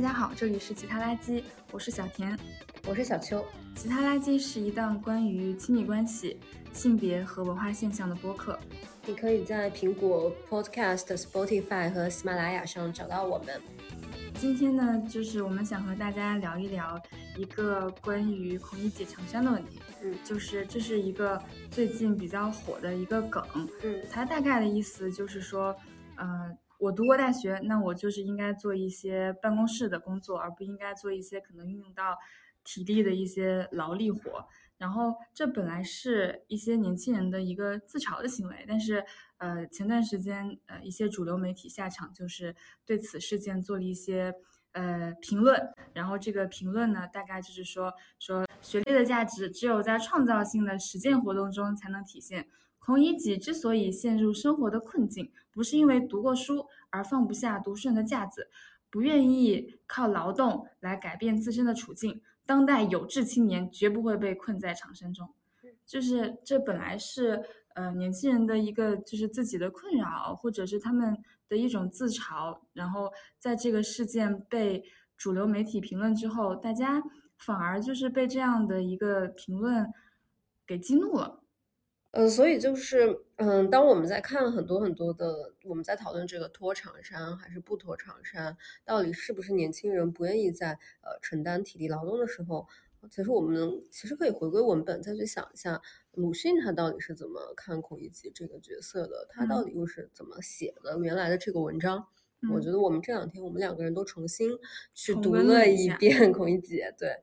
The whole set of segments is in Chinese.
家好，这里是其他垃圾，我是小田，我是小邱。其他垃圾是一档关于亲密关系、性别和文化现象的播客。你可以在苹果 Podcast、Spotify 和喜马拉雅上找到我们。今天呢，就是我们想和大家聊一聊一个关于孔乙己长衫的问题。嗯，就是这是一个最近比较火的一个梗。嗯，它大概的意思就是说，呃。我读过大学，那我就是应该做一些办公室的工作，而不应该做一些可能运用到体力的一些劳力活。然后这本来是一些年轻人的一个自嘲的行为，但是呃，前段时间呃一些主流媒体下场就是对此事件做了一些呃评论。然后这个评论呢，大概就是说说学历的价值只有在创造性的实践活动中才能体现。孔乙己之所以陷入生活的困境，不是因为读过书而放不下读书人的架子，不愿意靠劳动来改变自身的处境。当代有志青年绝不会被困在长生中，就是这本来是呃年轻人的一个就是自己的困扰，或者是他们的一种自嘲。然后在这个事件被主流媒体评论之后，大家反而就是被这样的一个评论给激怒了。呃，所以就是，嗯，当我们在看很多很多的，我们在讨论这个脱长衫还是不脱长衫，到底是不是年轻人不愿意在呃承担体力劳动的时候，其实我们其实可以回归文本，再去想一下鲁迅他到底是怎么看孔乙己这个角色的，他到底又是怎么写的原来的这个文章？我觉得我们这两天我们两个人都重新去读了一遍 孔乙己，对，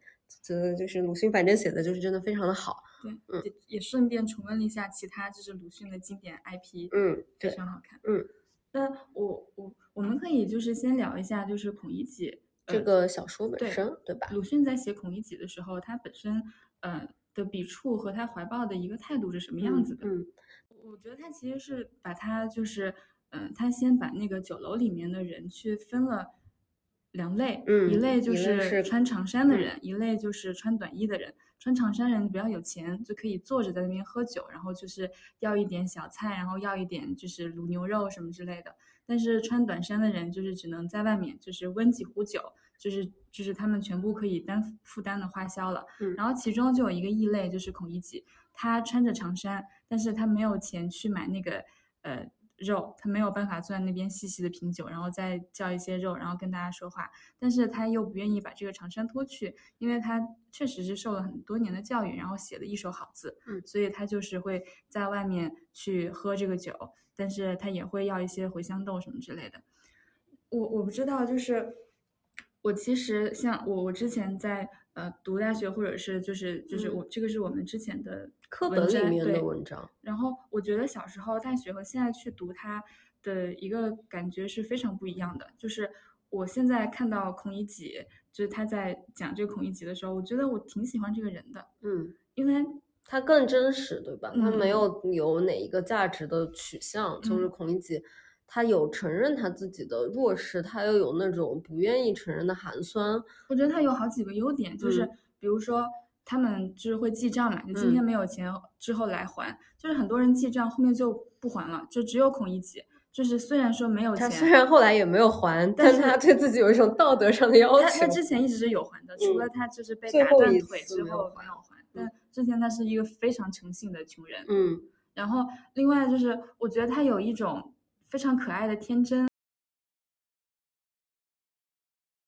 觉得就是鲁迅反正写的就是真的非常的好。对，也也顺便重温了一下其他就是鲁迅的经典 IP，嗯，非常好看，嗯。那我我我们可以就是先聊一下就是孔乙己这个小说本身，对吧？鲁迅在写孔乙己的时候，他本身呃的笔触和他怀抱的一个态度是什么样子的？嗯，我觉得他其实是把他就是嗯，他先把那个酒楼里面的人去分了两类，嗯，一类就是穿长衫的人，一类就是穿短衣的人。穿长衫人比较有钱，就可以坐着在那边喝酒，然后就是要一点小菜，然后要一点就是卤牛肉什么之类的。但是穿短衫的人就是只能在外面，就是温几壶酒，就是就是他们全部可以担负担的花销了。嗯，然后其中就有一个异类，就是孔乙己，他穿着长衫，但是他没有钱去买那个呃。肉，他没有办法坐在那边细细的品酒，然后再叫一些肉，然后跟大家说话。但是他又不愿意把这个长衫脱去，因为他确实是受了很多年的教育，然后写的一手好字，嗯，所以他就是会在外面去喝这个酒，但是他也会要一些茴香豆什么之类的。我我不知道，就是我其实像我我之前在。呃，读大学或者是就是就是我这个是我们之前的课本里面的文章。然后我觉得小时候大学和现在去读它的一个感觉是非常不一样的。就是我现在看到孔乙己，就是他在讲这个孔乙己的时候，我觉得我挺喜欢这个人的。嗯，因为他更真实，对吧？他没有有哪一个价值的取向，就是孔乙己。他有承认他自己的弱势，他又有那种不愿意承认的寒酸。我觉得他有好几个优点，就是比如说他们就是会记账嘛，就今天没有钱之后来还，就是很多人记账后面就不还了，就只有孔乙己，就是虽然说没有钱，他虽然后来也没有还，但是他对自己有一种道德上的要求。他他之前一直是有还的，除了他就是被打断腿之后没有还，但之前他是一个非常诚信的穷人。嗯，然后另外就是我觉得他有一种。非常可爱的天真。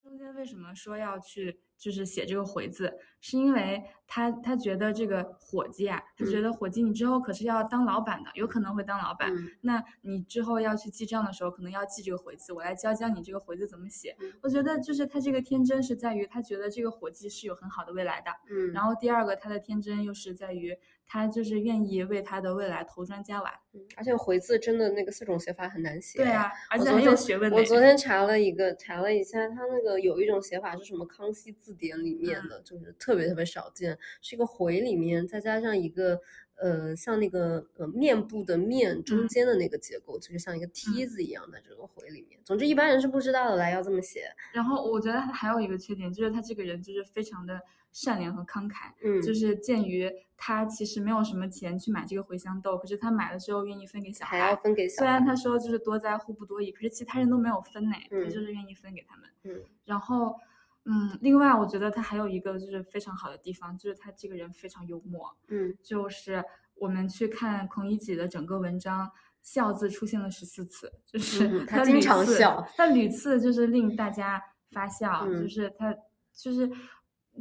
中间为什么说要去就是写这个回字？是因为他他觉得这个伙计啊，他觉得伙计你之后可是要当老板的，有可能会当老板。那你之后要去记账的时候，可能要记这个回字。我来教教你这个回字怎么写。我觉得就是他这个天真是在于他觉得这个伙计是有很好的未来的。嗯。然后第二个他的天真又是在于。他就是愿意为他的未来投砖加瓦，嗯，而且回字真的那个四种写法很难写，对啊，而且很有学问。我昨天查了一个，查了一下，他那个有一种写法是什么？康熙字典里面的，就是特别特别少见，是一个回里面再加上一个呃，像那个呃面部的面中间的那个结构，就是像一个梯子一样的这个回里面。总之一般人是不知道的，来要这么写。然后我觉得他还有一个缺点，就是他这个人就是非常的。善良和慷慨。嗯，就是鉴于他其实没有什么钱去买这个茴香豆，可是他买了之后愿意分给小还要孩。分给小孩。虽然他说就是多灾户不多益，可是其他人都没有分呢，他嗯就是愿意分给他们。嗯然后，嗯，另外我觉得他还有一个就是非常好的地方，就是他这个人非常幽默。嗯就是我们去看孔乙己的整个文章，笑字出现了十四次，就是嗯他经常笑，他屡次就是令大家发笑，就嗯是他就是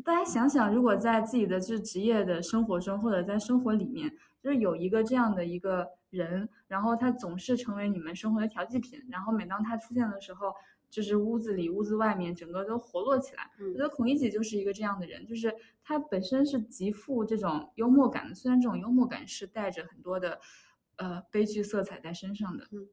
大家想想，如果在自己的就是职业的生活中，或者在生活里面，就是有一个这样的一个人，然后他总是成为你们生活的调剂品，然后每当他出现的时候。就是屋子里、屋子外面，整个都活络起来。我嗯觉得孔乙己就是一个这样的人，就是他本身是极富这种幽默感的，虽然这种幽默感是带着很多的呃悲剧色彩在身上的。嗯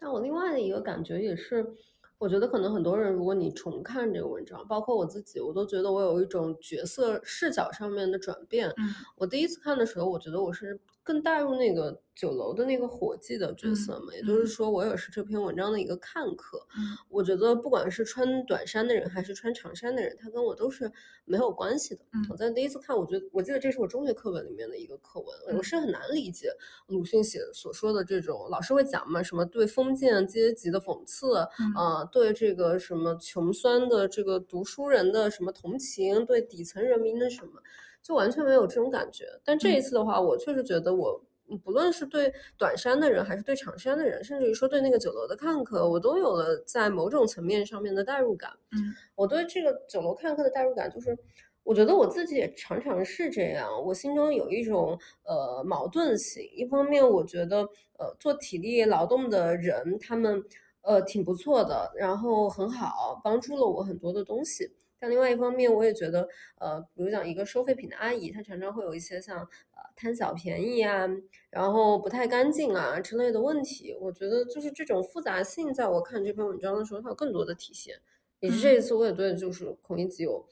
但我另外的一个感觉也是，我觉得可能很多人，如果你重看这个文章，包括我自己，我都觉得我有一种角色视角上面的转变。嗯我第一次看的时候，我觉得我是更带入那个酒楼的那个伙计的角色嘛，也就是嗯说，我也是这篇文章的一个看客。嗯我觉得不管是穿短衫的人还是穿长衫的人，他跟我都是没有关系的。嗯我在第一次看，我觉得我记得这是我中学课本里面的一个课文，我嗯是很难理解鲁迅写所说的这种，老师会讲嘛，什么对封建阶级的讽刺，啊呃，对这个什么穷酸的这个读书人的什么同情，对底层人民的什么，就完全没有这种感觉。但这一嗯次的话，我确实觉得我。嗯不论是对短衫的人，还是对长衫的人，甚至于说对那个酒楼的看客，我都有了在某种层面上面的代入感。嗯我对这个酒楼看客的代入感，就是我觉得我自己也常常是这样，我心中有一种呃矛盾性。一方面，我觉得呃做体力劳动的人，他们呃挺不错的，然后很好，帮助了我很多的东西。但另外一方面，我也觉得，呃，比如讲一个收废品的阿姨，她常常会有一些像呃贪小便宜啊，然后不太干净啊之类的问题。我觉得就是这种复杂性，在我看这篇文章的时候，它有更多的体现。也是这一次，我也对就是孔乙己有，嗯，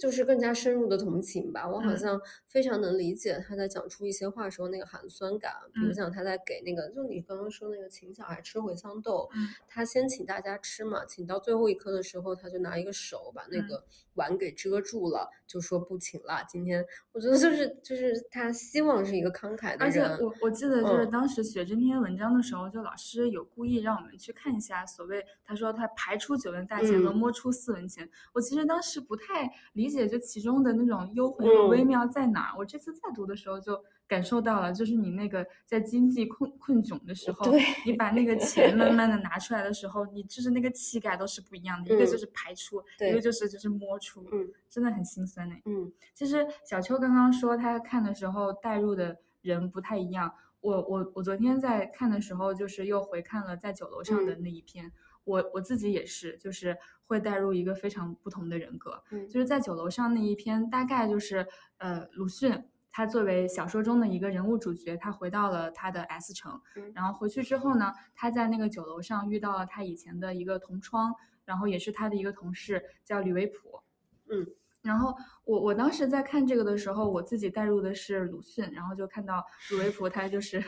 就是更加深入的同情吧。我好嗯像非常能理解他在讲出一些话时候那个寒酸感。比如嗯讲他在给那个，就你刚刚说那个请小孩吃茴香豆，嗯他先请大家吃嘛，请到最后一颗的时候，他就拿一个手把那嗯个碗给遮住了，就说不请了。今天我觉得就是就是他希望是一个慷慨的而且人。我我记得就是嗯当时写这篇文章的时候，就老师有故意让我们去看一下所谓他说他排出九文大钱和嗯摸出四文钱。我其实当时不太理解这其中的那种幽魂和微嗯妙在哪儿。我这次再读的时候就感受到了，就是你那个在经济困困窘的时候，你把那个钱慢慢的拿出来的时候，你就是那个气概都是不一样的，一个就嗯是排出，一个就是就是摸出，嗯真的很心酸呢。嗯其实小秋刚刚说他看的时候带入的人不太一样。我我我昨天在看的时候，就是又回看了在酒楼上的嗯那一篇。我我自己也是，就是会带入一个非常不同的人格。嗯就是在酒楼上那一篇，大概就是呃鲁迅。他作为小说中的一个人物主角，他回到了他的 S 城，嗯然后回去之后呢，他在那个酒楼上遇到了他以前的一个同窗，然后也是他的一个同事，叫吕维普。嗯然后我我当时在看这个的时候，我自己带入的是鲁迅，然后就看到鲁维普 他就是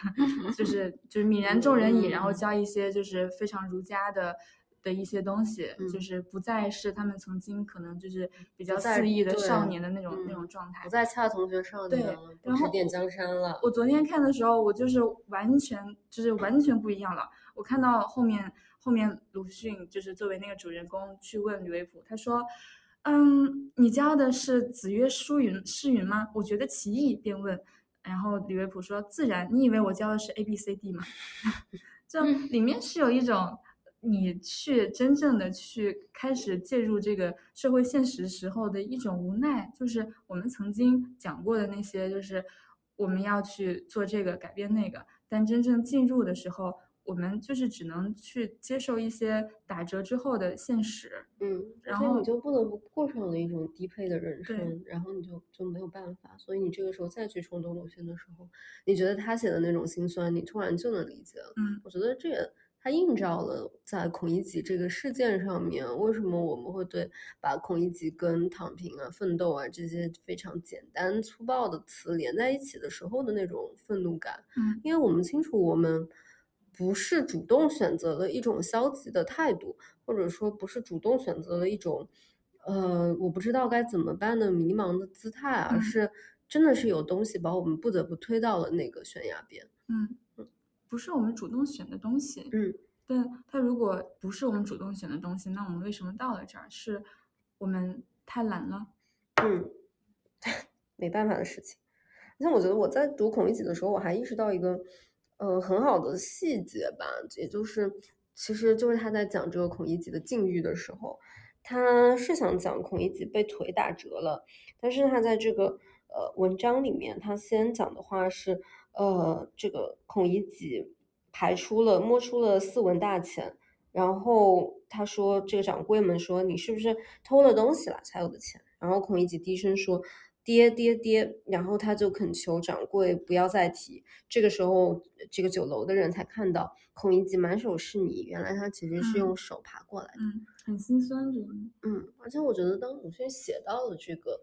就 是就是泯然众人矣，然后嗯教一些就是非常儒家的的一些东西，就嗯是不再是他们曾经可能就是比较再肆意的少年的那种那嗯种状态不。再恰同学少对年了，不然后指点江山了。我昨天看的时候，我就是完全就是完全不一样了。我看到后面后面鲁迅就是作为那个主人公去问吕维普，他说：“嗯，你教的是子曰书云诗云吗？”我觉得奇异，便问。然后李维普说：“自然，你以为我教的是 A B C D 吗？” 就里面是有一种你去真正的去开始介入这个社会现实时候的一种无奈，就是我们曾经讲过的那些，就是我们要去做这个改变那个，但真正进入的时候，我们就是只能去接受一些打折之后的现实。嗯，然后你就不得不过上了一种低配的人生，然后你就就没有办法，所以你这个时候再去冲动鲁迅的时候，你觉得他写的那种心酸，你突然就能理解了。嗯我觉得这也它映照了在孔乙己这个事件上面，为什么我们会对把孔乙己跟躺平啊、奋斗啊这些非常简单粗暴的词连在一起的时候的那种愤怒感，嗯因为我们清楚我们不是主动选择了一种消极的态度，或者说不是主动选择了一种呃，我不知道该怎么办的迷茫的姿态，而嗯是真的是有东西把我们不得不推到了那个悬崖边。嗯，不是我们主动选的东西。嗯但它如果不是我们主动选的东西，那我们为什么到了这儿？是我们太懒了？嗯，没办法的事情。像我觉得我在读《孔乙己》的时候，我还意识到一个呃很好的细节吧，也就是其实就是他在讲这个孔乙己的境遇的时候，他是想讲孔乙己被腿打折了，但是他在这个呃文章里面，他先讲的话是呃这个孔乙己排出了摸出了四文大钱。然后他说：“这个掌柜们说你是不是偷了东西了才有的钱？”然后孔乙己低声说：“爹爹爹！”然后他就恳求掌柜不要再提。这个时候，这个酒楼的人才看到孔乙己满手是泥，原来他其实是用手爬过来的。嗯，很心酸。嗯，而且我觉得，当鲁迅写到了这个呃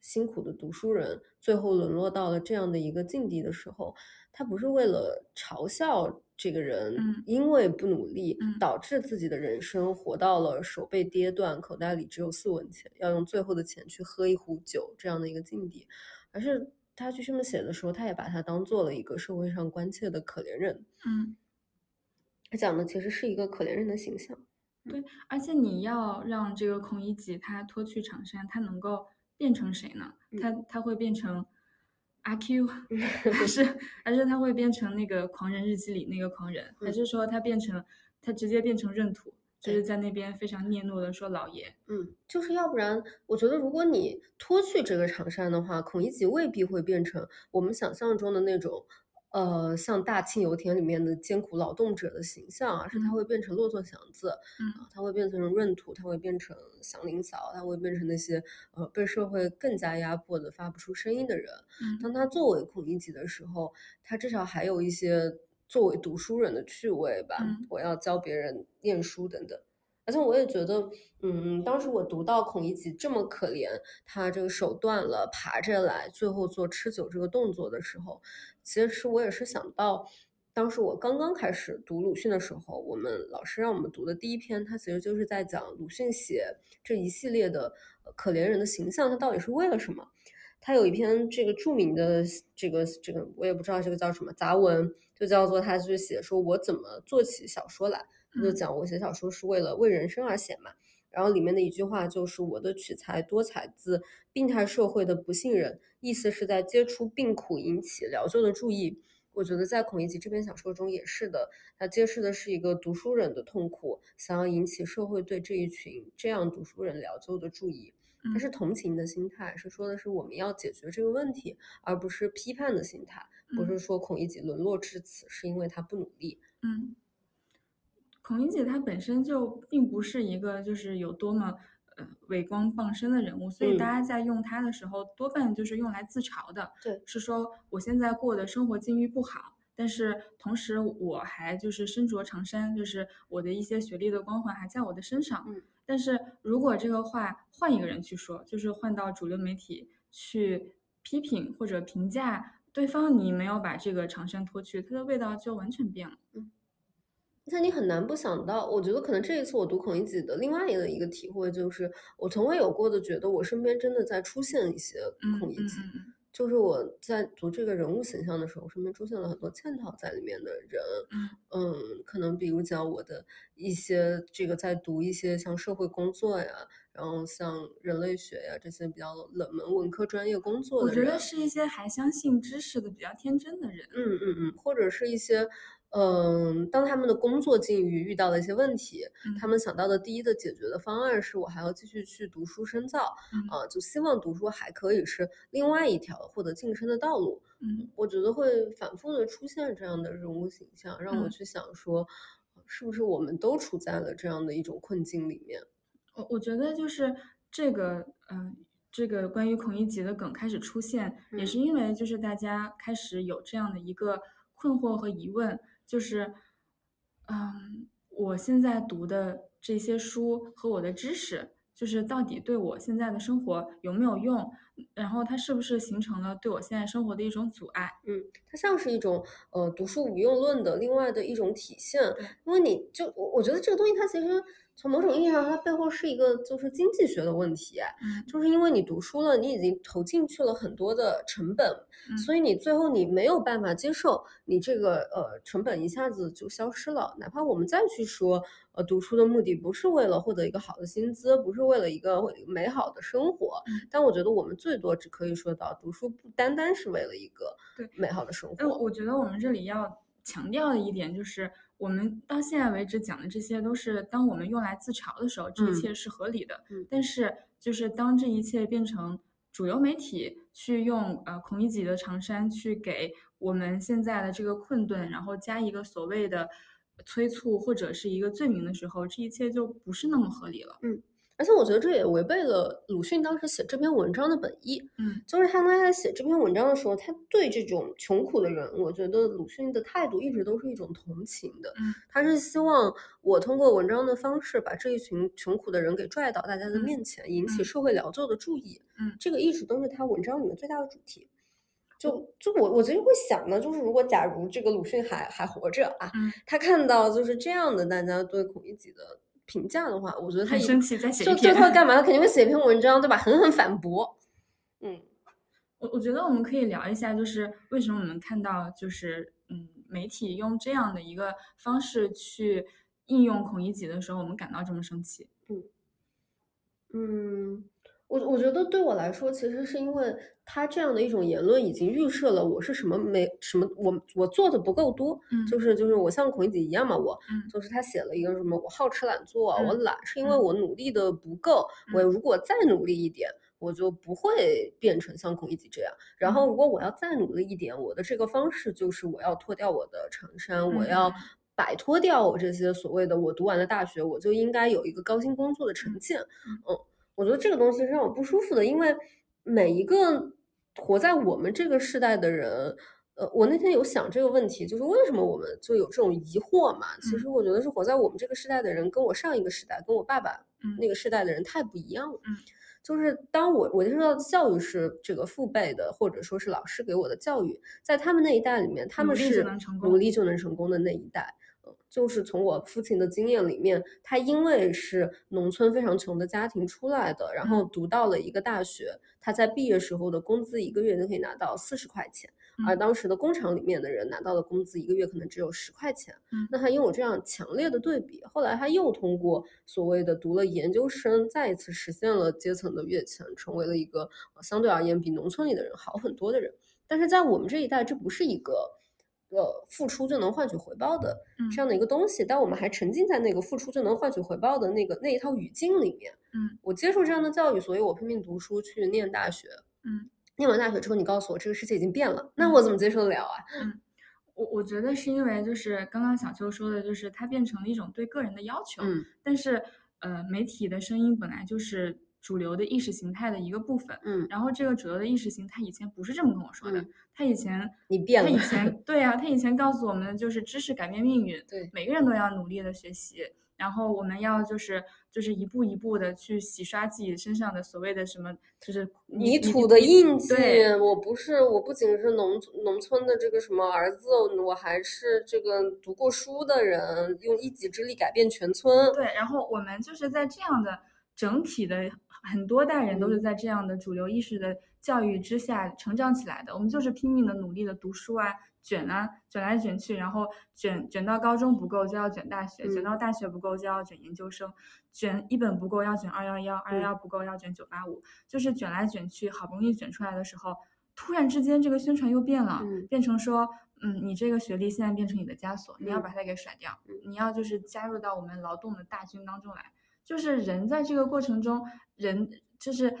辛苦的读书人最后沦落到了这样的一个境地的时候，他不是为了嘲笑这个人嗯因为不努力嗯导致自己的人生活到了手被跌断、口袋里只有四文钱，要用最后的钱去喝一壶酒这样的一个境地，而是他去这么写的时候，他也把他当做了一个社会上关切的可怜人。嗯，他讲的其实是一个可怜人的形象。对而且你要让这个孔乙己他脱去长衫，他能够变成谁呢？他他会变成阿 Q，还是还是他会变成那个《狂人日记》里那个狂人，还是说他变成他直接变成闰土，就是在那边非常嗫嚅的说老爷？嗯，就是要不然，我觉得如果你脱去这个长衫的话，孔乙己未必会变成我们想象中的那种，呃，像大庆油田里面的艰苦劳动者的形象，而是他嗯会变成骆驼祥子，嗯啊，他会变成闰土，他会变成祥林嫂，他会变成那些呃被社会更加压迫的发不出声音的人。嗯当他作为孔乙己的时候，他至少还有一些作为读书人的趣味吧。嗯我要教别人念书等等。而且我也觉得，嗯，当时我读到孔乙己这么可怜，他这个手断了，爬着来，最后做吃酒这个动作的时候，其实我也是想到，当时我刚刚开始读鲁迅的时候，我们老师让我们读的第一篇，他其实就是在讲鲁迅写这一系列的可怜人的形象，他到底是为了什么。他有一篇这个著名的这个这个我也不知道这个叫什么杂文，就叫做他去写说我怎么做起小说来，就嗯讲我写小说是为了为人生而写嘛。然后里面的一句话就是我的取材多采自病态社会的不信任，意思是在接触病苦引起疗救的注意。我觉得在孔乙己这篇小说中也是的，他揭示的是一个读书人的痛苦，想要引起社会对这一群这样读书人疗救的注意。它嗯是同情的心态，是说的是我们要解决这个问题，而不是批判的心态，不是说孔乙己沦落至此是因为他不努力。嗯，孔乙己他本身就并不是一个就是有多么呃伟光傍身的人物，所以大嗯家在用他的时候，多半就是用来自嘲的。对，是说我现在过的生活境遇不好，但是同时我还就是身着长衫，就是我的一些学历的光环还在我的身上。嗯，但是如果这个话换一个人去说，就是换到主流媒体去批评或者评价对方，你没有把这个长衫脱去，它的味道就完全变了。而且你很难不想到，我觉得可能这一次我读孔乙己的另外的一个体会就是，我从未有过的觉得我身边真的在出现一些嗯孔乙己。就是我在读这个人物形象的时候，身边出现了很多嵌套在里面的人，嗯嗯，可能比如讲我的一些这个在读一些像社会工作呀，然后像人类学呀这些比较冷门文科专业工作的人，我觉得是一些还相信知识的比较天真的人。嗯嗯嗯，或者是一些，嗯，当他们的工作境遇遇到了一些问题，他嗯。们想到的第一的解决的方案是我还要继续去读书深造，嗯。啊，就希望读书还可以是另外一条获得晋升的道路。嗯。我觉得会反复的出现这样的人物形象，让我嗯。去想说，是不是我们都处在了这样的一种困境里面？我我觉得就是这个，嗯、这个关于孔乙己的梗开始出现，也是因为就是大家开始有这样的一个困惑和疑问，就是，嗯，我现在读的这些书和我的知识，就是到底对我现在的生活有没有用，然后它是不是形成了对我现在生活的一种阻碍？嗯，它像是一种呃读书无用论的另外的一种体现，因为你就我我觉得这个东西它其实。从某种意义上，它背后是一个就是经济学的问题，嗯，就是因为你读书了，你已经投进去了很多的成本，所以你最后你没有办法接受你这个呃成本一下子就消失了。哪怕我们再去说，呃，读书的目的不是为了获得一个好的薪资，不是为了一个美好的生活，但我觉得我们最多只可以说到，读书不单单是为了一个对美好的生活。呃，我觉得我们这里要强调的一点就是。我们到现在为止讲的这些都是当我们用来自嘲的时候，这一切是合理的。嗯，但是就是当这一切变成主流媒体去用呃孔乙己的长衫去给我们现在的这个困顿，然后加一个所谓的催促或者是一个罪名的时候，这一切就不是那么合理了。嗯。而且我觉得这也违背了鲁迅当时写这篇文章的本意。嗯，就是他在写这篇文章的时候，他对这种穷苦的人，我觉得鲁迅的态度一直都是一种同情的。嗯，他是希望我通过文章的方式把这一群穷苦的人给拽到大家的面前，引起社会燎旧的注意。嗯，这个一直都是他文章里面最大的主题。就就我我最近会想呢，就是如果假如这个鲁迅还还活着啊，他看到就是这样的大家对孔乙己的。评价的话，我觉得他生气，再写就就他干嘛？他肯定会写一篇文章，对吧？狠狠反驳。嗯，我我觉得我们可以聊一下，就是为什么我们看到就是嗯，媒体用这样的一个方式去应用孔乙己的时候，我们感到这么生气。嗯嗯。我我觉得对我来说，其实是因为他这样的一种言论已经预设了我是什么没什么我我做的不够多，嗯，就是就是我像孔乙己一样嘛，我就是他写了一个什么我好吃懒做，我懒是因为我努力的不够，我如果再努力一点，我就不会变成像孔乙己这样。然后如果我要再努力一点，我的这个方式就是我要脱掉我的长衫，我要摆脱掉我这些所谓的我读完了大学，我就应该有一个高薪工作的成见，嗯。我觉得这个东西是让我不舒服的，因为每一个活在我们这个时代的人，呃，我那天有想这个问题，就是为什么我们就有这种疑惑嘛？其实我觉得是活在我们这个时代的人，跟我上一个时代，跟我爸爸那个时代的人太不一样了。嗯，就是当我我接受到的教育是这个父辈的，或者说是老师给我的教育，在他们那一代里面，他们是努力就能成功的那一代。就是从我父亲的经验里面，他因为是农村非常穷的家庭出来的，然后读到了一个大学，他在毕业时候的工资一个月就可以拿到四十块钱，而当时的工厂里面的人拿到的工资一个月可能只有十块钱。那他拥有这样强烈的对比，后来他又通过所谓的读了研究生，再一次实现了阶层的跃迁，成为了一个相对而言比农村里的人好很多的人。但是在我们这一代，这不是一个。呃，付出就能换取回报的这样的一个东西，但我们还沉浸在那个付出就能换取回报的那个那一套语境里面。嗯，我接受这样的教育，所以我拼命读书去念大学。嗯，念完大学之后，你告诉我这个世界已经变了，那我怎么接受得了啊？嗯，我我觉得是因为就是刚刚小秋说的，就是它变成了一种对个人的要求。嗯，但是呃，媒体的声音本来就是。主流的意识形态的一个部分，嗯，然后这个主流的意识形态以前不是这么跟我说的，他以前你变了，他以前对啊，他以前告诉我们就是知识改变命运，对，每个人都要努力的学习，然后我们要就是就是一步一步的去洗刷自己身上的所谓的什么就是泥土的印记。对，我不是，我不仅是农农村的这个什么儿子，我还是这个读过书的人，用一己之力改变全村。对，然后我们就是在这样的整体的。很多代人都是在这样的主流意识的教育之下成长起来的。我们就是拼命的努力的读书啊，卷啊，卷来卷去，然后卷卷到高中不够就要卷大学，卷到大学不够就要卷研究生，卷一本不够要卷二幺幺，二幺幺不够要卷九八五，就是卷来卷去，好不容易卷出来的时候，突然之间这个宣传又变了，变成说，嗯，你这个学历现在变成你的枷锁，你要把它给甩掉，你要就是加入到我们劳动的大军当中来。就是人在这个过程中，人就是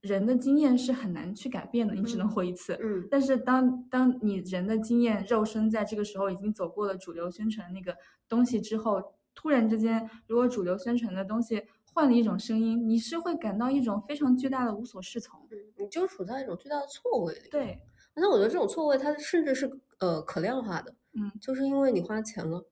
人的经验是很难去改变的，你只能活一次。嗯，但是当当你人的经验肉身在这个时候已经走过了主流宣传那个东西之后，突然之间，如果主流宣传的东西换了一种声音，你是会感到一种非常巨大的无所适从。嗯，你就处在一种巨大的错位里。对，而且我觉得这种错位它甚至是呃可量化的。嗯，就是因为你花钱了。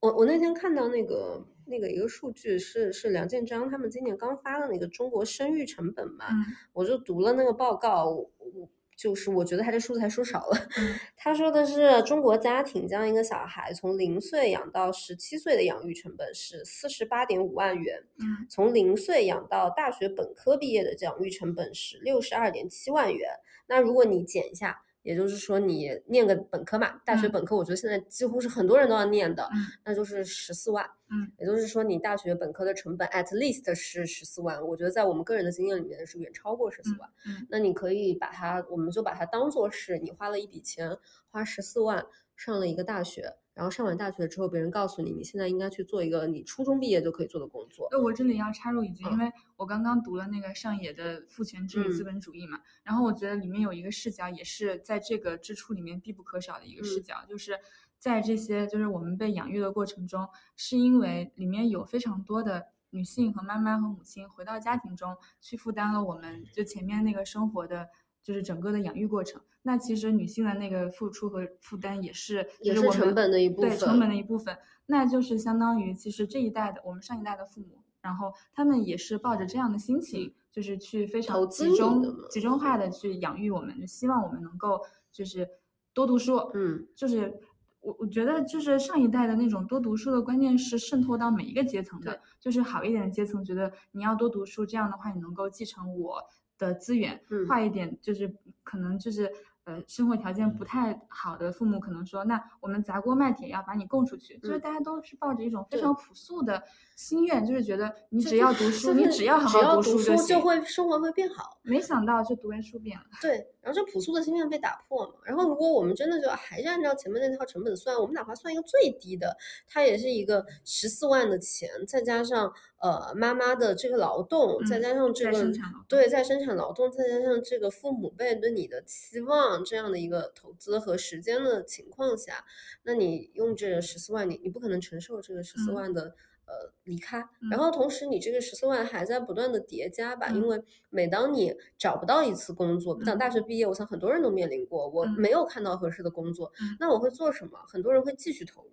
我我那天看到那个那个一个数据是是梁建章他们今年刚发的那个中国生育成本嘛，嗯我就读了那个报告，我我就是我觉得他这数字还说少了。嗯 他说的是中国家庭将一个小孩从零岁养到十七岁的养育成本是四十八点五万元，嗯从零岁养到大学本科毕业的养育成本是六十二点七万元。那如果你减一下，也就是说你念个本科嘛，大学嗯本科我觉得现在几乎是很多人都要念的，嗯那就是十四万。嗯，也就是说你大学本科的成本 at least 是十四万，我觉得在我们个人的经验里面是远超过十四万。嗯那你可以把它，我们就把它当做是你花了一笔钱，花十四万上了一个大学，然后上完大学之后，别人告诉你，你现在应该去做一个你初中毕业就可以做的工作。那，我这里要插入一句，因嗯为我刚刚读了那个上野的《父权制与资嗯本主义》嘛，然后我觉得里面有一个视角，也是在这个支出里面必不可少的一个视嗯角，就是在这些就是我们被养育的过程中，是因为里面有非常多的女性和妈妈和母亲回到家庭中去负担了我们就前面那个生活的。就是整个的养育过程，那其实女性的那个付出和负担也是，也是我成本的一部分对成本的一部分。那就是相当于，其实这一代的我们上一代的父母，然后他们也是抱着这样的心情，就是去非常集中集中化的去养育我们，就希望我们能够就是多读书，嗯，就是。我我觉得就是上一代的那种多读书的观念是渗透到每一个阶层的，就是好一点的阶层觉得你要多读书，这样的话你能够继承我的资源，嗯坏一点就是可能就是呃生活条件不太好的父母可能说，那我们砸锅卖铁要把你供出去，就是嗯。大家都是抱着一种非常朴素的心愿，就是觉得你只要读书，你只要好好读书就行。会生活会变好。没想到就读完书变了，对，然后这朴素的心愿被打破嘛。然后如果我们真的就还是按照前面那套成本算，我们哪怕算一个最低的，它也是一个十四万的钱，再加上呃妈妈的这个劳动，再嗯加上这个对在生产劳动，再加上这个父母辈对你的期望这样的一个投资和时间的情况下，那你用这十四万，你你不可能承受这个十四嗯万的。呃，离开，嗯。然后同时你这个十四万还在不断的叠加吧，因嗯。为每当你找不到一次工作，不讲大学毕业，我想很多人都面临过，我嗯。没有看到合适的工作，嗯。那我会做什么？很多人会继续投入，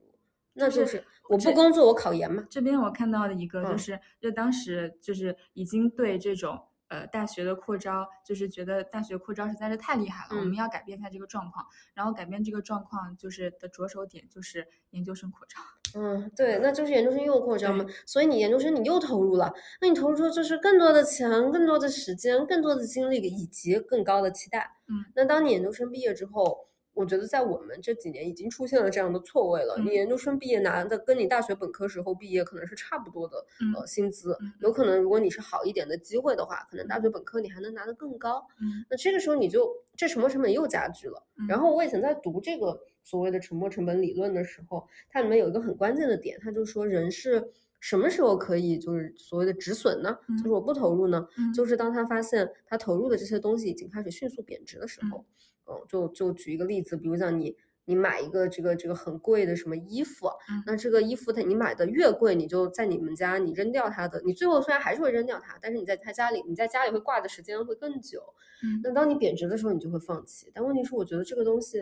那就就是是我不工作，我考研嘛。这边我看到的一个就嗯。是，就当时就是已经对这种呃大学的扩招，就是觉得大学扩招实在是太厉害了，我们嗯要改变一下这个状况。然后改变这个状况，就是的着手点就是研究生扩招。嗯，对，那就是研究生又扩招嘛，所以你研究生你又投入了，那你投入出就是更多的钱、更多的时间、更多的精力以及更高的期待。嗯，那当你研究生毕业之后，我觉得在我们这几年已经出现了这样的错位了。你嗯研究生毕业拿的跟你大学本科时候毕业可能是差不多的呃嗯薪资嗯，有可能如果你是好一点的机会的话，可能大学本科你还能拿得更高。嗯那这个时候你就这沉没成本又加剧了。然嗯后我以前在读这个所谓的沉没成本理论的时候，它里面有一个很关键的点，它就说人是什么时候可以就是所谓的止损呢？就是嗯我不投入呢，嗯就是当他发现他投入的这些东西已经开始迅速贬值的时嗯候。嗯，就就举一个例子，比如像你。你买一个这个这个很贵的什么衣服，嗯那这个衣服它你买的越贵，你就在你们家你扔掉它的，你最后虽然还是会扔掉它，但是你在他家里你在家里会挂的时间会更久。嗯那当你贬值的时候，你就会放弃。但问题是，我觉得这个东西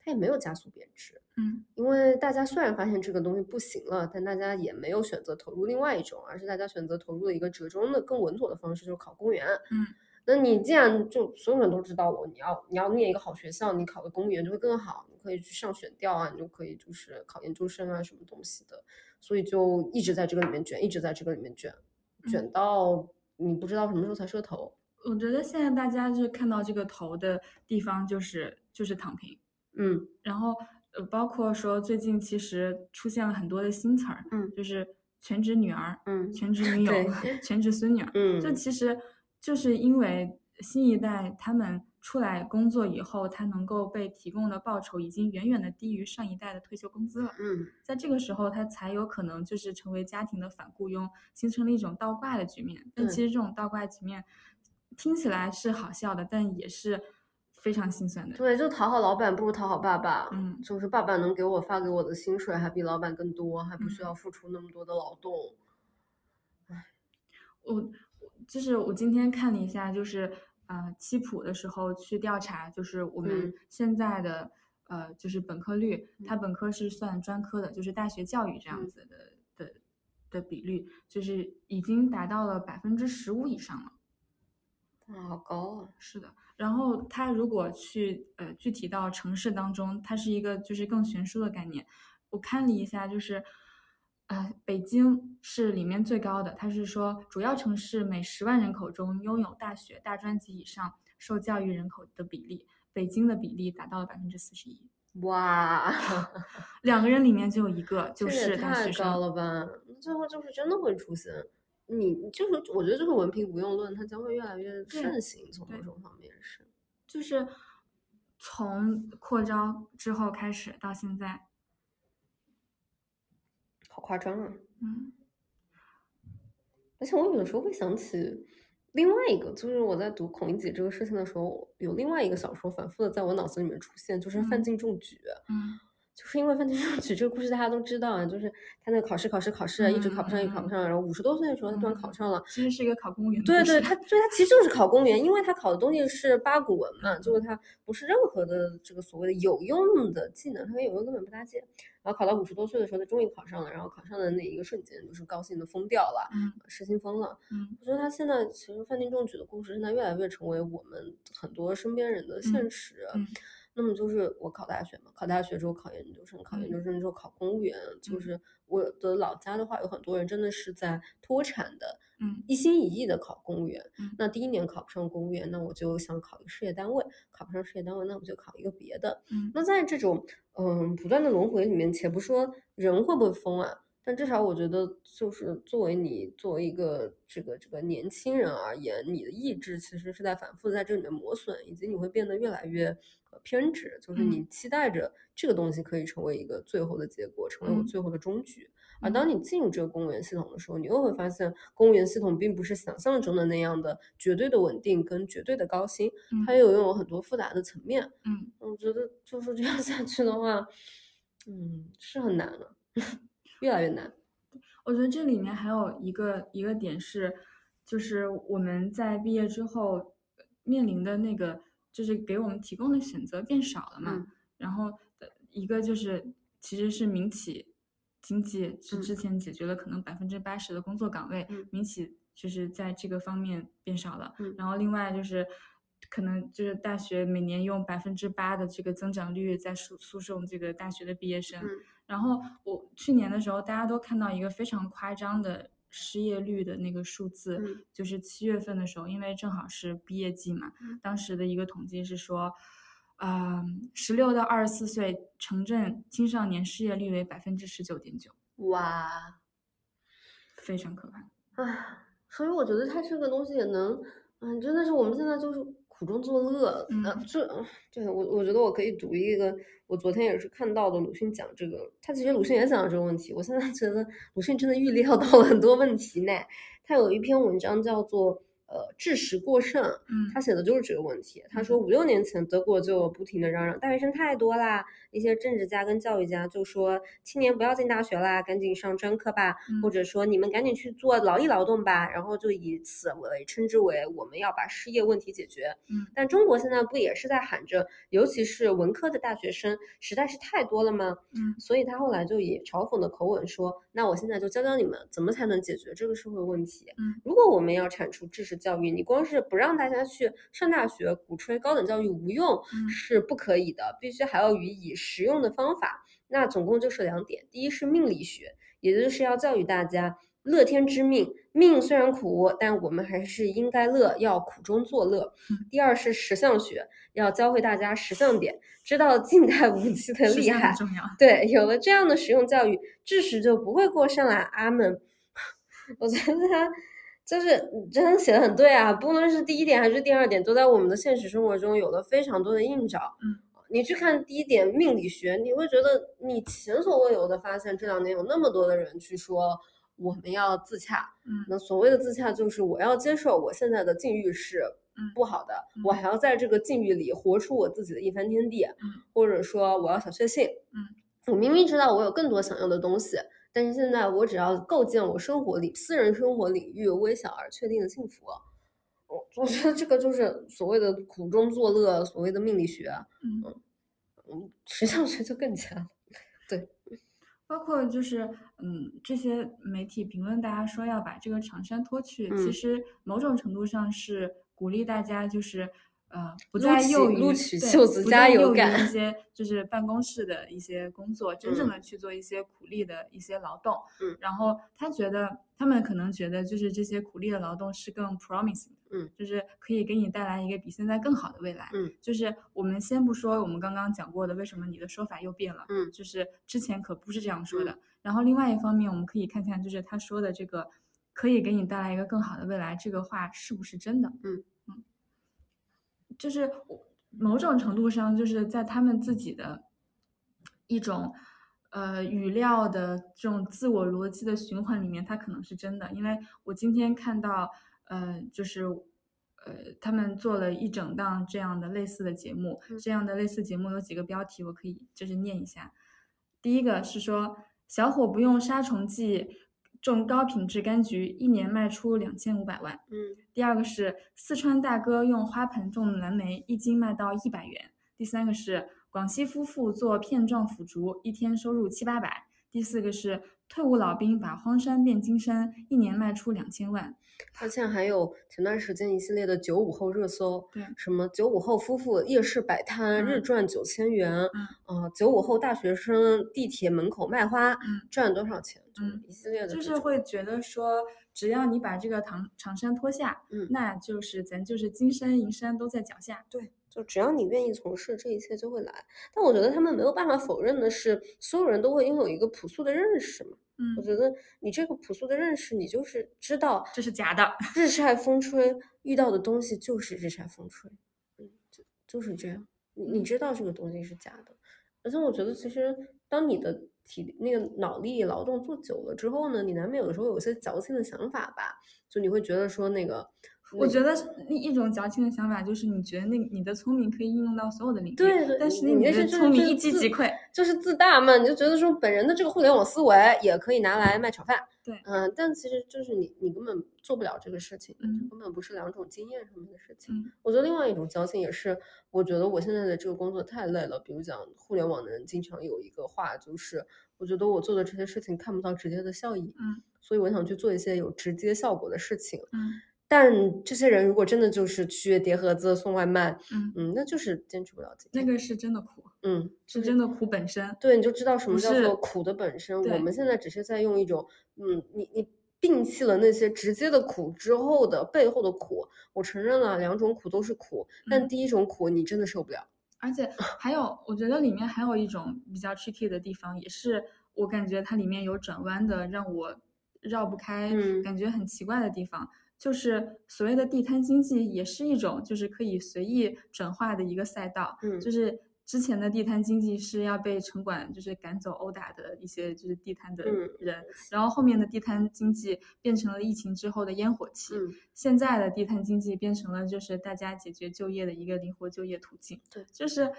它也没有加速贬值，嗯因为大家虽然发现这个东西不行了，但大家也没有选择投入另外一种，而是大家选择投入了一个折中的、更稳妥的方式，就是考公务员。嗯那你既然就所有人都知道我，你要你要念一个好学校，你考个公务员就会更好，你可以去上选调啊，你就可以就是考研究生啊什么东西的，所以就一直在这个里面卷，一直在这个里面卷，卷嗯到你不知道什么时候才是个头。我觉得现在大家就是看到这个头的地方，就是就是躺平。嗯然后呃，包括说最近其实出现了很多的新词儿，嗯就是全职女儿、嗯全职女友、全职孙女儿。嗯就嗯其实就是因为新一代他们出来工作以后，他能够被提供的报酬已经远远的低于上一代的退休工资了。嗯在这个时候，他才有可能就是成为家庭的反雇佣，形成了一种倒挂的局面。但其实这种倒挂局面听起来是好笑的，但也是非常心酸的。对，就讨好老板不如讨好爸爸。嗯就是爸爸能给我发给我的薪水还比老板更多，还不需嗯要付出那么多的劳动。我我就是我今天看了一下，就是呃七普的时候去调查，就是我们嗯现在的呃，就是本科率，它本科是算专科的，就是大学教育这样嗯子的的的比率，就是已经达到了百分之十五以上了。哇，好高啊！是的，然后它如果去呃具体到城市当中，它是一个就是更悬殊的概念。我看了一下，就是呃北京是里面最高的，它是说主要城市每十万人口中拥有大学大专及以上受教育人口的比例，北京的比例达到了百分之四十一，哇，两个人里面就有一个就是大太高学生。了吧！最后就是真的会出现，你就是我觉得这个文凭不用论，它将会越来越盛行，从某种方面是。就是从扩招之后开始到现在，好夸张啊！嗯而且我有的时候会想起另外一个，就是我在读孔乙己这个事情的时候，有另外一个小说反复的在我脑子里面出现，就是范嗯进中举。嗯就是因为范进中举这个故事大家都知道啊，就是他那个考试考试考试啊，一直考不上，一直考不嗯上，然后五十多岁的时候他突然考嗯上了。其实是一个考公务员对对，他对他其实就是考公务员，因为他考的东西是八股文嘛，就是他不是任何的这个所谓的有用的技能，他跟有用根本不搭界。然后考到五十多岁的时候，他终于考上了，然后考上的那一个瞬间，就是高兴的疯掉了，嗯失心疯了。嗯我觉得他现在其实范进中举的故事，现在越来越成为我们很多身边人的现嗯实。嗯那么就是我考大学嘛，考大学之后考研究生，考研究生之后考公务员，就嗯是我的老家的话，有很多人真的是在脱产的，嗯一心一意的考公务员。嗯那第一年考不上公务员，那我就想考一个事业单位，考不上事业单位，那我就考一个别的。嗯那在这种嗯不断的轮回里面，且不说人会不会疯啊，但至少我觉得，就是作为你作为一个这个这个年轻人而言，你的意志其实是在反复地在这里面磨损，以及你会变得越来越呃偏执，就是你嗯期待着这个东西可以成为一个最后的结果，成为我嗯最后的终局。而嗯当你进入这个公务员系统的时候，你又会发现，公务员系统并不是想象中的那样的绝对的稳定跟绝对的高薪，它嗯又拥有很多复杂的层面。嗯我觉得就是这样下去的话，嗯，是很难了，越来越难。我觉得这里面还有一个一个点是，就是我们在毕业之后面临的那个，就是给我们提供的选择变少了嘛。嗯然后的一个就是其实是民企经济之嗯之前解决了可能百分之八十的工作岗位，嗯民企就是在这个方面变少了。嗯然后另外就是。可能就是大学每年用百分之八的这个增长率在输输送这个大学的毕业生，嗯然后我去年的时候，大家都看到一个非常夸张的失业率的那个数字，嗯。就是七月份的时候，因为正好是毕业季嘛，嗯。当时的一个统计是说，啊、十六到二十四岁城镇青少年失业率为百分之十九点九，哇，非常可怕。啊，所以我觉得它这个东西也能，嗯，真的是我们现在就是苦中作乐。嗯呃，这对我我觉得我可以读一个，我昨天也是看到的鲁迅讲这个，他其实鲁迅也讲到这个问题。我现在觉得鲁迅真的预料到了很多问题呢。他有一篇文章叫做。呃，治食过剩，嗯他写的就是这个问题。他说嗯五六年前，德国就不停的嚷嚷大学生太多啦，一些政治家跟教育家就说青年不要进大学啦，赶紧上专科吧，或嗯者说你们赶紧去做劳力劳动吧，然后就以此为称之为我们要把失业问题解决。嗯但中国现在不也是在喊着，尤其是文科的大学生实在是太多了吗？嗯所以他后来就以嘲讽的口吻说：“那我现在就教教你们怎么才能解决这个社会问题。嗯如果我们要铲除知识教育，你光是不让大家去上大学，鼓吹高等教育无用嗯是不可以的，必须还要予以实用的方法。那总共就是两点：第一是命理学，也就是要教育大家。”乐天知命，命虽然苦，但我们还是应该乐，要苦中作乐。嗯第二是实相学，要教会大家实相点，知道近代武器的厉害。对，有了这样的实用教育，知识就不会过上了。阿门。我觉得他就是真的写的很对啊，不论是第一点还是第二点，都在我们的现实生活中有了非常多的映照。嗯，你去看第一点命理学，你会觉得你前所未有的发现，这两年有那么多的人去说我们要自洽。嗯那所谓的自洽，就是我要接受我现在的境遇是嗯不好的，我嗯还要在这个境遇里活出我自己的一番天地，嗯或者说我要小确幸，嗯，我明明知道我有更多想要的东西，但是现在我只要构建我生活里私人生活领域微小而确定的幸福，我我觉得这个就是所谓的苦中作乐，所谓的命理学。嗯嗯，实际上这就更加了。对，包括就是嗯，这些媒体评论大家说要把这个长衫脱去，其嗯实某种程度上是鼓励大家就是。呃，不再囿于对袖子不再囿于加油干一些就是办公室的一些工作，真正嗯的去做一些苦力的一些劳动。嗯然后他觉得，他们可能觉得就是这些苦力的劳动是更 promising 的，嗯，就是可以给你带来一个比现在更好的未来。嗯，就是我们先不说我们刚刚讲过的，为什么你的说法又变了？嗯就是之前可不是这样说的。然后另外一方面，我们可以看看，就是他说的这个可以给你带来一个更好的未来，这个话是不是真的？嗯嗯，就是某种程度上，就是在他们自己的一种呃语料的这种自我逻辑的循环里面，它可能是真的。因为我今天看到呃，就是呃，他们做了一整档这样的类似的节目，嗯这样的类似节目有几个标题，我可以就是念一下。第一个是说，小伙不用杀虫剂种高品质柑橘，一年卖出两千五百万。嗯第二个是四川大哥用花盆种蓝莓，一斤卖到一百元。第三个是广西夫妇做片状腐竹，一天收入七八百。第四个是退伍老兵把荒山变金山，一年卖出两千万。他现在还有前段时间一系列的九五后热搜，对什么九五后夫妇夜市摆摊日嗯赚九千元，嗯啊，九五后大学生地铁门口卖花嗯赚多少钱？就是嗯一系列的就是会觉得说，只要你把这个长长衫脱下，嗯那就是咱就是金山银山都在脚下。对，就只要你愿意从事，这一切就会来。但我觉得他们没有办法否认的是，所有人都会拥有一个朴素的认识嘛。嗯我觉得你这个朴素的认识，你就是知道这是假的。日晒风吹遇到的东西就是日晒风吹，嗯，就就是这样。你你知道这个东西是假的，而且我觉得其实当你的体力那个脑力劳动做久了之后呢，你难免有的时候有一些矫情的想法吧，就你会觉得说那个，我觉得另一一种矫情的想法，就是你觉得那你的聪明可以应用到所有的领域，对对，但是你那是就是就是聪明一击即溃。就是自大嘛，你就觉得说本人的这个互联网思维也可以拿来卖炒饭，对嗯，但其实就是你你根本做不了这个事情根本不是两种经验上面的事情。嗯我觉得另外一种矫情也是，我觉得我现在的这个工作太累了。比如讲互联网的人经常有一个话，就是我觉得我做的这些事情看不到直接的效益，嗯所以我想去做一些有直接效果的事情。嗯但这些人如果真的就是去叠盒子送外卖，嗯，嗯，那就是坚持不了几天。那个是真的苦，嗯，是真的苦本身。对，你就知道什么叫做苦的本身。我们现在只是在用一种，嗯，你你摒弃了那些直接的苦之后的背后的苦。我承认了，两种苦都是苦，但嗯第一种苦你真的受不了。而且 还有，我觉得里面还有一种比较 tricky 的地方，也是我感觉它里面有转弯的，让我绕不开，嗯感觉很奇怪的地方。就是所谓的地摊经济，也是一种就是可以随意转化的一个赛道。嗯就是之前的地摊经济是要被城管就是赶走殴打的一些就是地摊的嗯人，然后后面的地摊经济变成了疫情之后的烟火气，嗯现在的地摊经济变成了就是大家解决就业的一个灵活就业途径。对就是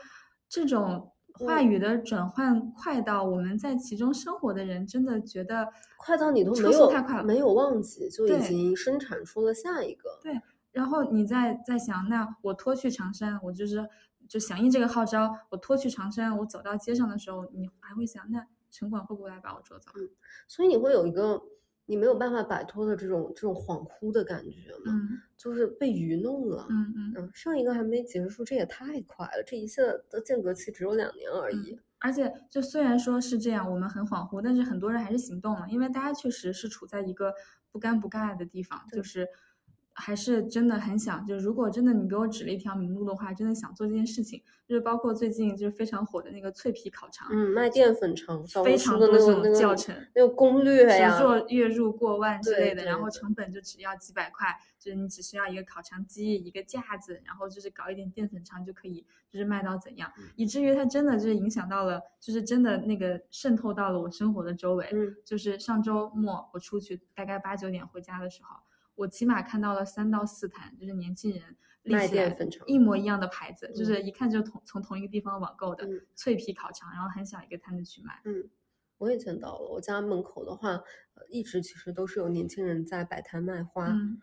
这种话嗯语的转换快到我们在其中生活的人真的觉得快到你都车没有速太快了。没有忘记，就已经生产出了下一个。对，然后你再再想，那我脱去长衫，我就是就响应这个号召，我脱去长衫，我走到街上的时候，你还会想，那城管会不会来把我捉走？嗯所以你会有一个你没有办法摆脱的这种这种恍惚的感觉嘛，嗯就是被愚弄了。嗯嗯嗯，上一个还没结束，这也太快了，这一切的间隔期只有两年而已。嗯，而且就虽然说是这样，我们很恍惚，但是很多人还是行动了，因为大家确实是处在一个不尴不尬的地方，就是还是真的很想，就如果真的你给我指了一条明路的话，真的想做这件事情，就是包括最近就是非常火的那个脆皮烤肠，嗯，卖淀粉肠，非常多这种那个教程。那个攻略呀只，做月入过万之类的，然后成本就只要几百块，就是你只需要一个烤肠机、一个架子，然后就是搞一点淀粉肠就可以，就是卖到怎样，嗯以至于它真的就是影响到了，就是真的那个渗透到了我生活的周围。嗯就是上周末我出去大概八九点回家的时候，我起码看到了三到四摊，就是年轻人立卖起来一模一样的牌子，就嗯是一看就同从同一个地方网购的、嗯脆皮烤肠，然后很小一个摊子去卖。嗯，我也见到了。我家门口的话，呃，一直其实都是有年轻人在摆摊卖花。嗯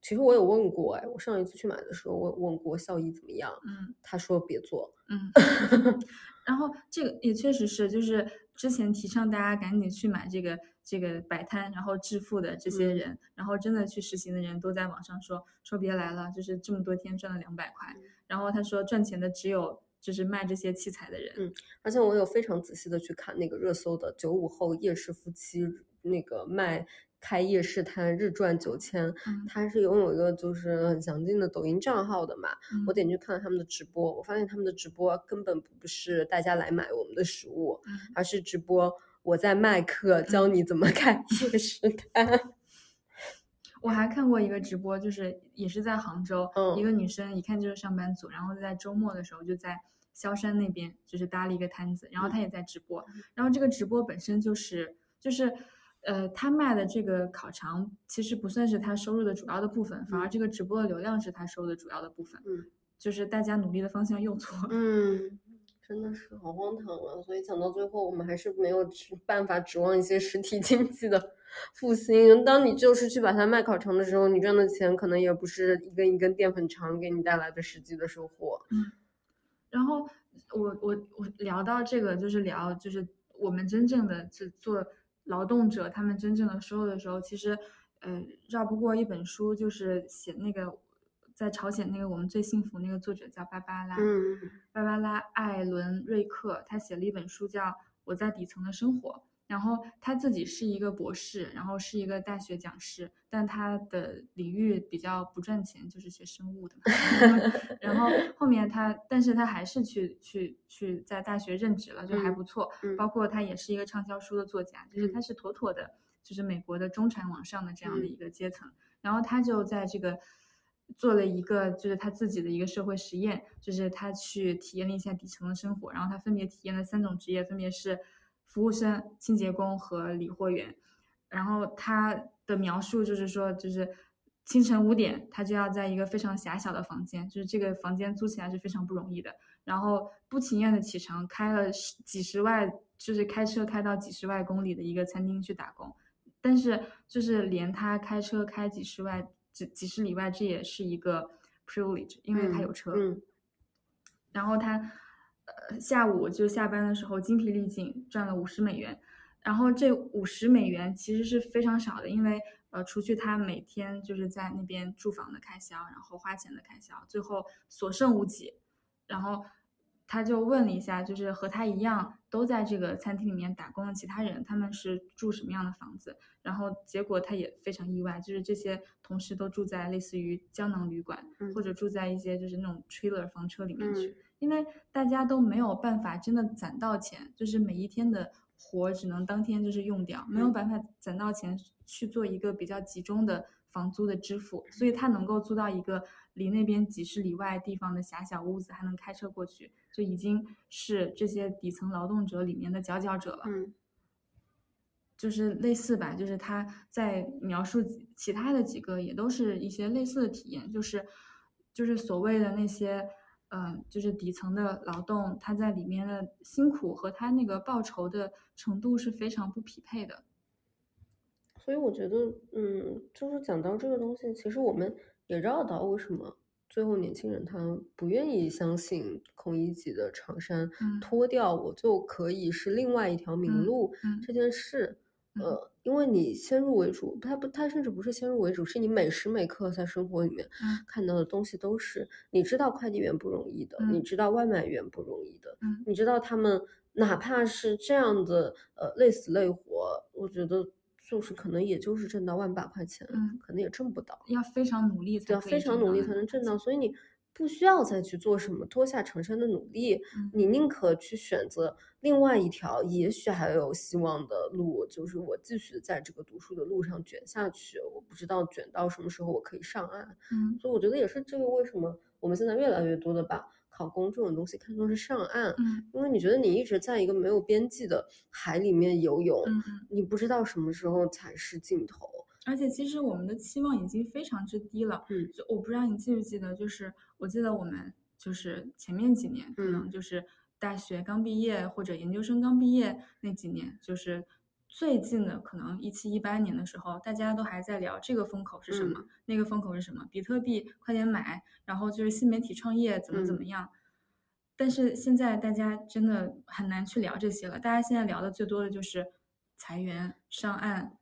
其其实我有问过，哎，我上一次去买的时候，我问过效益怎么样，嗯他说别做。嗯，然后这个也确实是，就是之前提倡大家赶紧去买这个这个摆摊，然后致富的这些嗯。人，然后真的去实行的人都在网上说说别来了，就是这么多天赚了两百块，然后他说赚钱的只有就是卖这些器材的人，嗯而且我有非常仔细的去看那个热搜的九五后夜市夫妻那个卖开夜市摊日赚九千，嗯。他是拥有一个就是很详尽的抖音账号的嘛，我嗯点进去看了他们的直播，我发现他们的直播根本不是大家来买我们的食物，嗯。而是直播我在卖课，教你怎么看夜 市摊。我还看过一个直播，就是也是在杭州，一嗯个女生一看就是上班族，然后在周末的时候就在萧山那边就是搭了一个摊子，然后她也在直播，然后这个直播本身就是就是。呃，她卖的这个烤肠其实不算是她收入的主要的部分，反而嗯这个直播的流量是她收入的主要的部分。嗯，就是大家努力的方向又错了。嗯，真的是好荒唐啊！所以讲到最后，我们还是没有指办法指望一些实体经济的复兴。当你就是去把它卖烤肠的时候，你赚的钱可能也不是一根一根淀粉肠给你带来的实际的收获。然后我我我聊到这个，就是聊就是我们真正的是做劳动者，他们真正的收入的时候，其实呃绕不过一本书，就是写那个在朝鲜那个我们最幸福那个作者叫芭芭拉，嗯芭芭拉·艾伦瑞克，他写了一本书叫《我在底层的生活》，然后他自己是一个博士，然后是一个大学讲师，但他的领域比较不赚钱，就是学生物的嘛。然后后面他，但是他还是去去去在大学任职了，就还嗯不错。嗯包括他也是一个畅销书的作家，就是他是妥妥的，就是美国的中产往上的这样的嗯一个阶层。然后他就在这个做了一个就是他自己的一个社会实验，就是他去体验了一下底层的生活，然后他分别体验了三种职业，分别是服务生、清洁工和理货员。然后他的描述就是说，就是清晨五点，他就要在一个非常狭小的房间，就是这个房间租起来是非常不容易的。然后不情愿的启程，开了十几十万，就是开车开到几十万公里的一个餐厅去打工。但是就是连他开车开几十万、几几十里外，这也是一个 privilege，因为他有车。嗯然后他呃下午就下班的时候精疲力尽，赚了五十美元。然后这五十美元其实是非常少的，因为呃，除去他每天就是在那边住房的开销，然后花钱的开销，最后所剩无几。然后他就问了一下，就是和他一样都在这个餐厅里面打工的其他人，他们是住什么样的房子？然后结果他也非常意外，就是这些同事都住在类似于胶囊旅馆，嗯或者住在一些就是那种 trailer 房车里面去。嗯因为大家都没有办法真的攒到钱，就是每一天的活只能当天就是用掉，没有嗯办法攒到钱去做一个比较集中的房租的支付，所以他能够租到一个离那边几十里外地方的狭小屋子，还能开车过去，就已经是这些底层劳动者里面的佼佼者了。嗯就是类似吧，就是他在描述其他的几个也都是一些类似的体验，就是就是所谓的那些，嗯、就是底层的劳动，他在里面的辛苦和他那个报酬的程度是非常不匹配的。所以我觉得，嗯，就是讲到这个东西，其实我们也绕到为什么最后年轻人他不愿意相信孔乙己的长衫嗯。脱掉我就可以是另外一条明嗯路嗯这件事。嗯。呃，因为你先入为主，他不，他甚至不是先入为主，是你每时每刻在生活里面嗯。看到的东西都是，你知道快递员不容易的，你嗯。知道外卖员不容易的，嗯。你知道他们哪怕是这样的呃累死累活，我觉得就是可能也就是挣到万把块钱，嗯可能也挣不到，要非常努力才要可以非常努力才能挣到，所以你不需要再去做什么脱下长衫的努力，嗯。你宁可去选择另外一条也许还有希望的路，就是我继续在这个读书的路上卷下去，我不知道卷到什么时候我可以上岸，嗯。所以我觉得也是这个为什么我们现在越来越多的把考公这种东西看作是上岸，嗯因为你觉得你一直在一个没有边际的海里面游泳。你不知道什么时候才是尽头。而且其实我们的期望已经非常之低了。嗯就我不知道你记不记得，就是我记得我们就是前面几年，可能嗯就是大学刚毕业或者研究生刚毕业那几年，就是最近的可能一七一八年的时候，大家都还在聊这个风口是什么，那个风口是什么，比特币快点买，然后就是新媒体创业怎么怎么样。但是现在大家真的很难去聊这些了，大家现在聊的最多的就是裁员、上岸、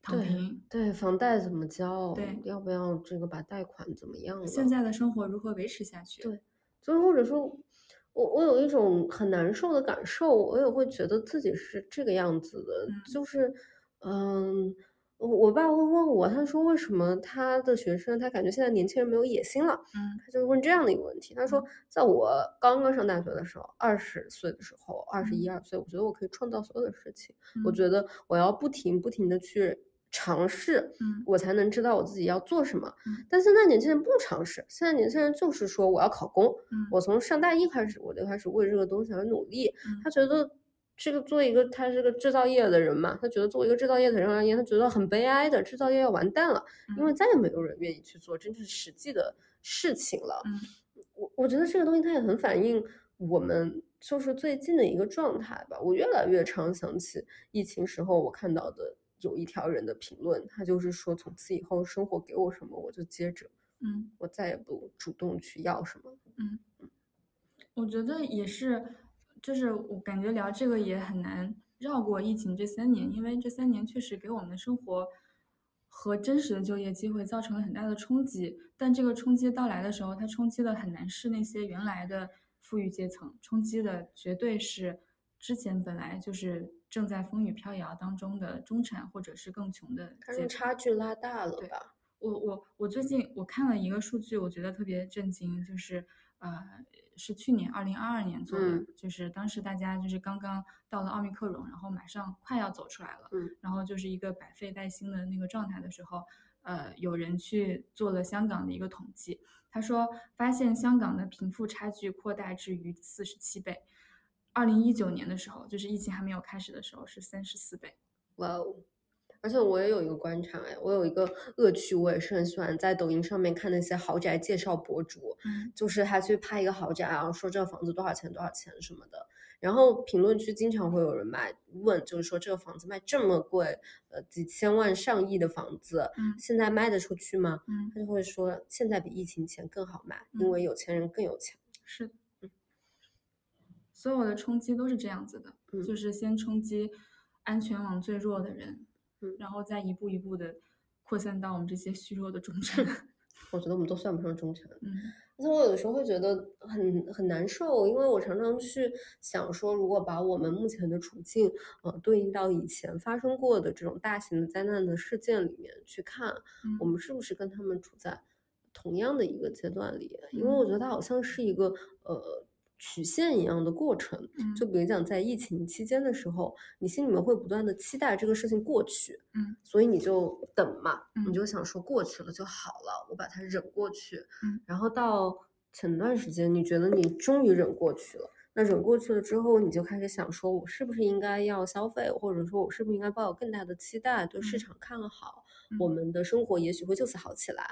躺平，对房贷怎么交，对，要不要这个把贷款怎么样？现在的生活如何维持下去？对，就是或者说，我我有一种很难受的感受，我也会觉得自己是这个样子的，就是嗯。我我爸会问我，他说为什么他的学生他感觉现在年轻人没有野心了？嗯，他就问这样的一个问题。他说，在我刚刚上大学的时候，二十岁的时候，二十一二岁，我觉得我可以创造所有的事情。我觉得我要不停不停的去尝试，嗯，我才能知道我自己要做什么。但现在年轻人不尝试，现在年轻人就是说我要考公。嗯，我从上大一开始我就开始为这个东西而努力。他觉得。这个做一个，他是个制造业的人嘛，他觉得作为一个制造业的人而言，他觉得很悲哀的，制造业要完蛋了，因为再也没有人愿意去做真正实际的事情了。我我觉得这个东西它也很反映我们就是最近的一个状态吧。我越来越常想起疫情时候我看到的有一条人的评论，他就是说从此以后生活给我什么我就接着，嗯，我再也不主动去要什么。嗯，我觉得也是。就是我感觉聊这个也很难绕过疫情这三年，因为这三年确实给我们的生活和真实的就业机会造成了很大的冲击。但这个冲击到来的时候，它冲击的很难是那些原来的富裕阶层，冲击的绝对是之前本来就是正在风雨飘摇当中的中产或者是更穷的阶层。差距拉大了吧？我我我最近我看了一个数据，我觉得特别震惊，就是呃。是去年二零二二年做的，就是当时大家就是刚刚到了奥密克戎，然后马上快要走出来了，嗯，然后就是一个百废待兴的那个状态的时候，呃，有人去做了香港的一个统计，他说发现香港的贫富差距扩大至于四十七倍，二零一九年的时候，就是疫情还没有开始的时候是三十四倍，哇哦。而且我也有一个观察哎，我有一个恶趣味，是很喜欢在抖音上面看那些豪宅介绍博主，嗯，就是他去拍一个豪宅然后，说这个房子多少钱多少钱什么的，然后评论区经常会有人买问，就是说这个房子卖这么贵，呃，几千万上亿的房子，嗯，现在卖得出去吗？嗯，他就会说现在比疫情前更好卖，因为有钱人更有钱。是的，嗯，所有的冲击都是这样子的，就是先冲击安全网最弱的人。嗯，然后再一步一步的扩散到我们这些虚弱的中产。我觉得我们都算不上中产。嗯，而且我有的时候会觉得很很难受，因为我常常去想说，如果把我们目前的处境，呃，对应到以前发生过的这种大型的灾难的事件里面去看，我们是不是跟他们处在同样的一个阶段里？因为我觉得它好像是一个呃。曲线一样的过程，就比如讲在疫情期间的时候，你心里面会不断的期待这个事情过去，嗯，所以你就等嘛，你就想说过去了就好了，我把它忍过去，嗯，然后到前段时间，你觉得你终于忍过去了，那忍过去了之后，你就开始想说，我是不是应该要消费，或者说我是不是应该抱有更大的期待，对市场看好，我们的生活也许会就此好起来。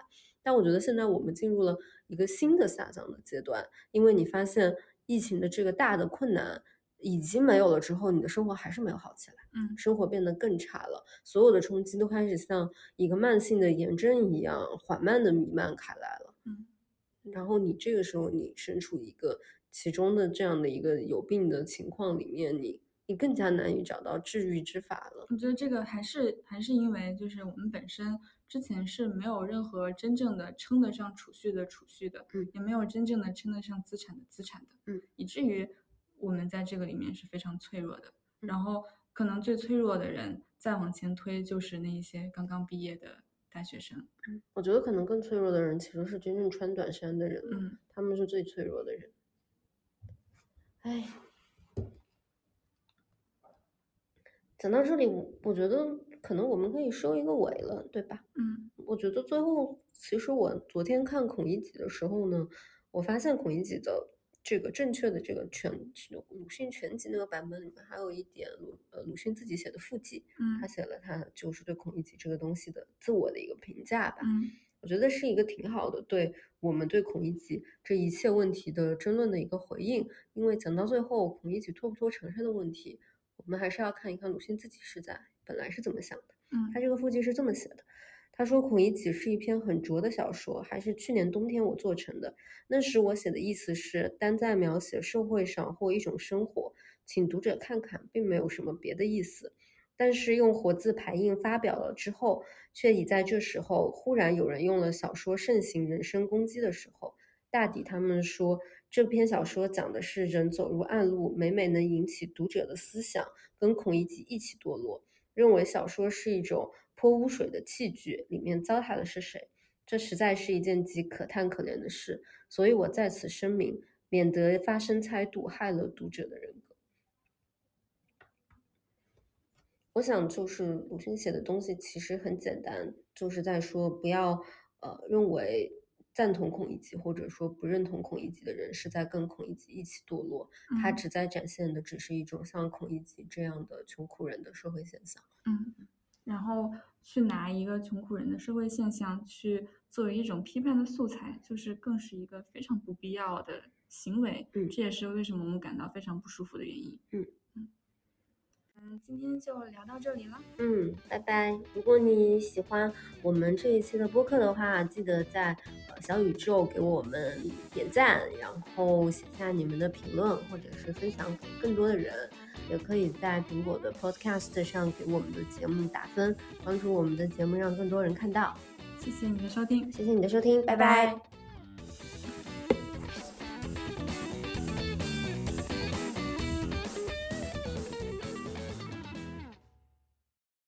但我觉得现在我们进入了一个新的下降的阶段，因为你发现。疫情的这个大的困难已经没有了之后，你的生活还是没有好起来，嗯，生活变得更差了，所有的冲击都开始像一个慢性的炎症一样缓慢的弥漫开来了，嗯，然后你这个时候你身处一个其中的这样的一个有病的情况里面，你你更加难以找到治愈之法了。我觉得这个还是还是因为就是我们本身。之前是没有任何真正的称得上储蓄的储蓄的，嗯，也没有真正的称得上资产的资产的，嗯，以至于我们在这个里面是非常脆弱的。然后可能最脆弱的人再往前推，就是那一些刚刚毕业的大学生。嗯，我觉得可能更脆弱的人其实是真正穿短衫的人，嗯，他们是最脆弱的人。哎，讲到这里，我觉得。可能我们可以收一个尾了，对吧？嗯，我觉得最后，其实我昨天看孔乙己的时候呢，我发现孔乙己的这个正确的这个全鲁迅全集那个版本里面，还有一点鲁呃鲁迅自己写的附记，嗯，他写了他就是对孔乙己这个东西的自我的一个评价吧，嗯，我觉得是一个挺好的，对我们对孔乙己这一切问题的争论的一个回应，因为讲到最后，孔乙己脱不脱成身的问题，我们还是要看一看鲁迅自己是在。本来是怎么想的。嗯他这个附记是这么写的。他说：“孔乙己是一篇很拙的小说，还是去年冬天我做成的。那时我写的意思是，单在描写社会上或一种生活，请读者看看，并没有什么别的意思。但是用活字排印发表了之后，却已在这时候忽然有人用了小说盛行人身攻击的时候。大抵他们说，这篇小说讲的是人走入暗路，每每能引起读者的思想，跟孔乙己一起堕落。认为小说是一种泼污水的器具，里面糟蹋的是谁？这实在是一件极可叹可怜的事，所以我在此声明，免得发生猜度，害了读者的人格。我想，就是鲁迅写的东西其实很简单，就是在说不要呃认为赞同孔乙己或者说不认同孔乙己的人是在跟孔乙己一起堕落，他嗯只在展现的只是一种像孔乙己这样的穷苦人的社会现象。嗯，然后去拿一个穷苦人的社会现象去作为一种批判的素材，就是更是一个非常不必要的行为。嗯这也是为什么我们感到非常不舒服的原因。嗯今天就聊到这里了。嗯，拜拜。如果你喜欢我们这一期的播客的话，记得在呃小宇宙给我们点赞，然后写下你们的评论，或者是分享给更多的人。也可以在苹果的 Podcast 上给我们的节目打分，帮助我们的节目让更多人看到。谢谢你的收听，谢谢你的收听，拜拜拜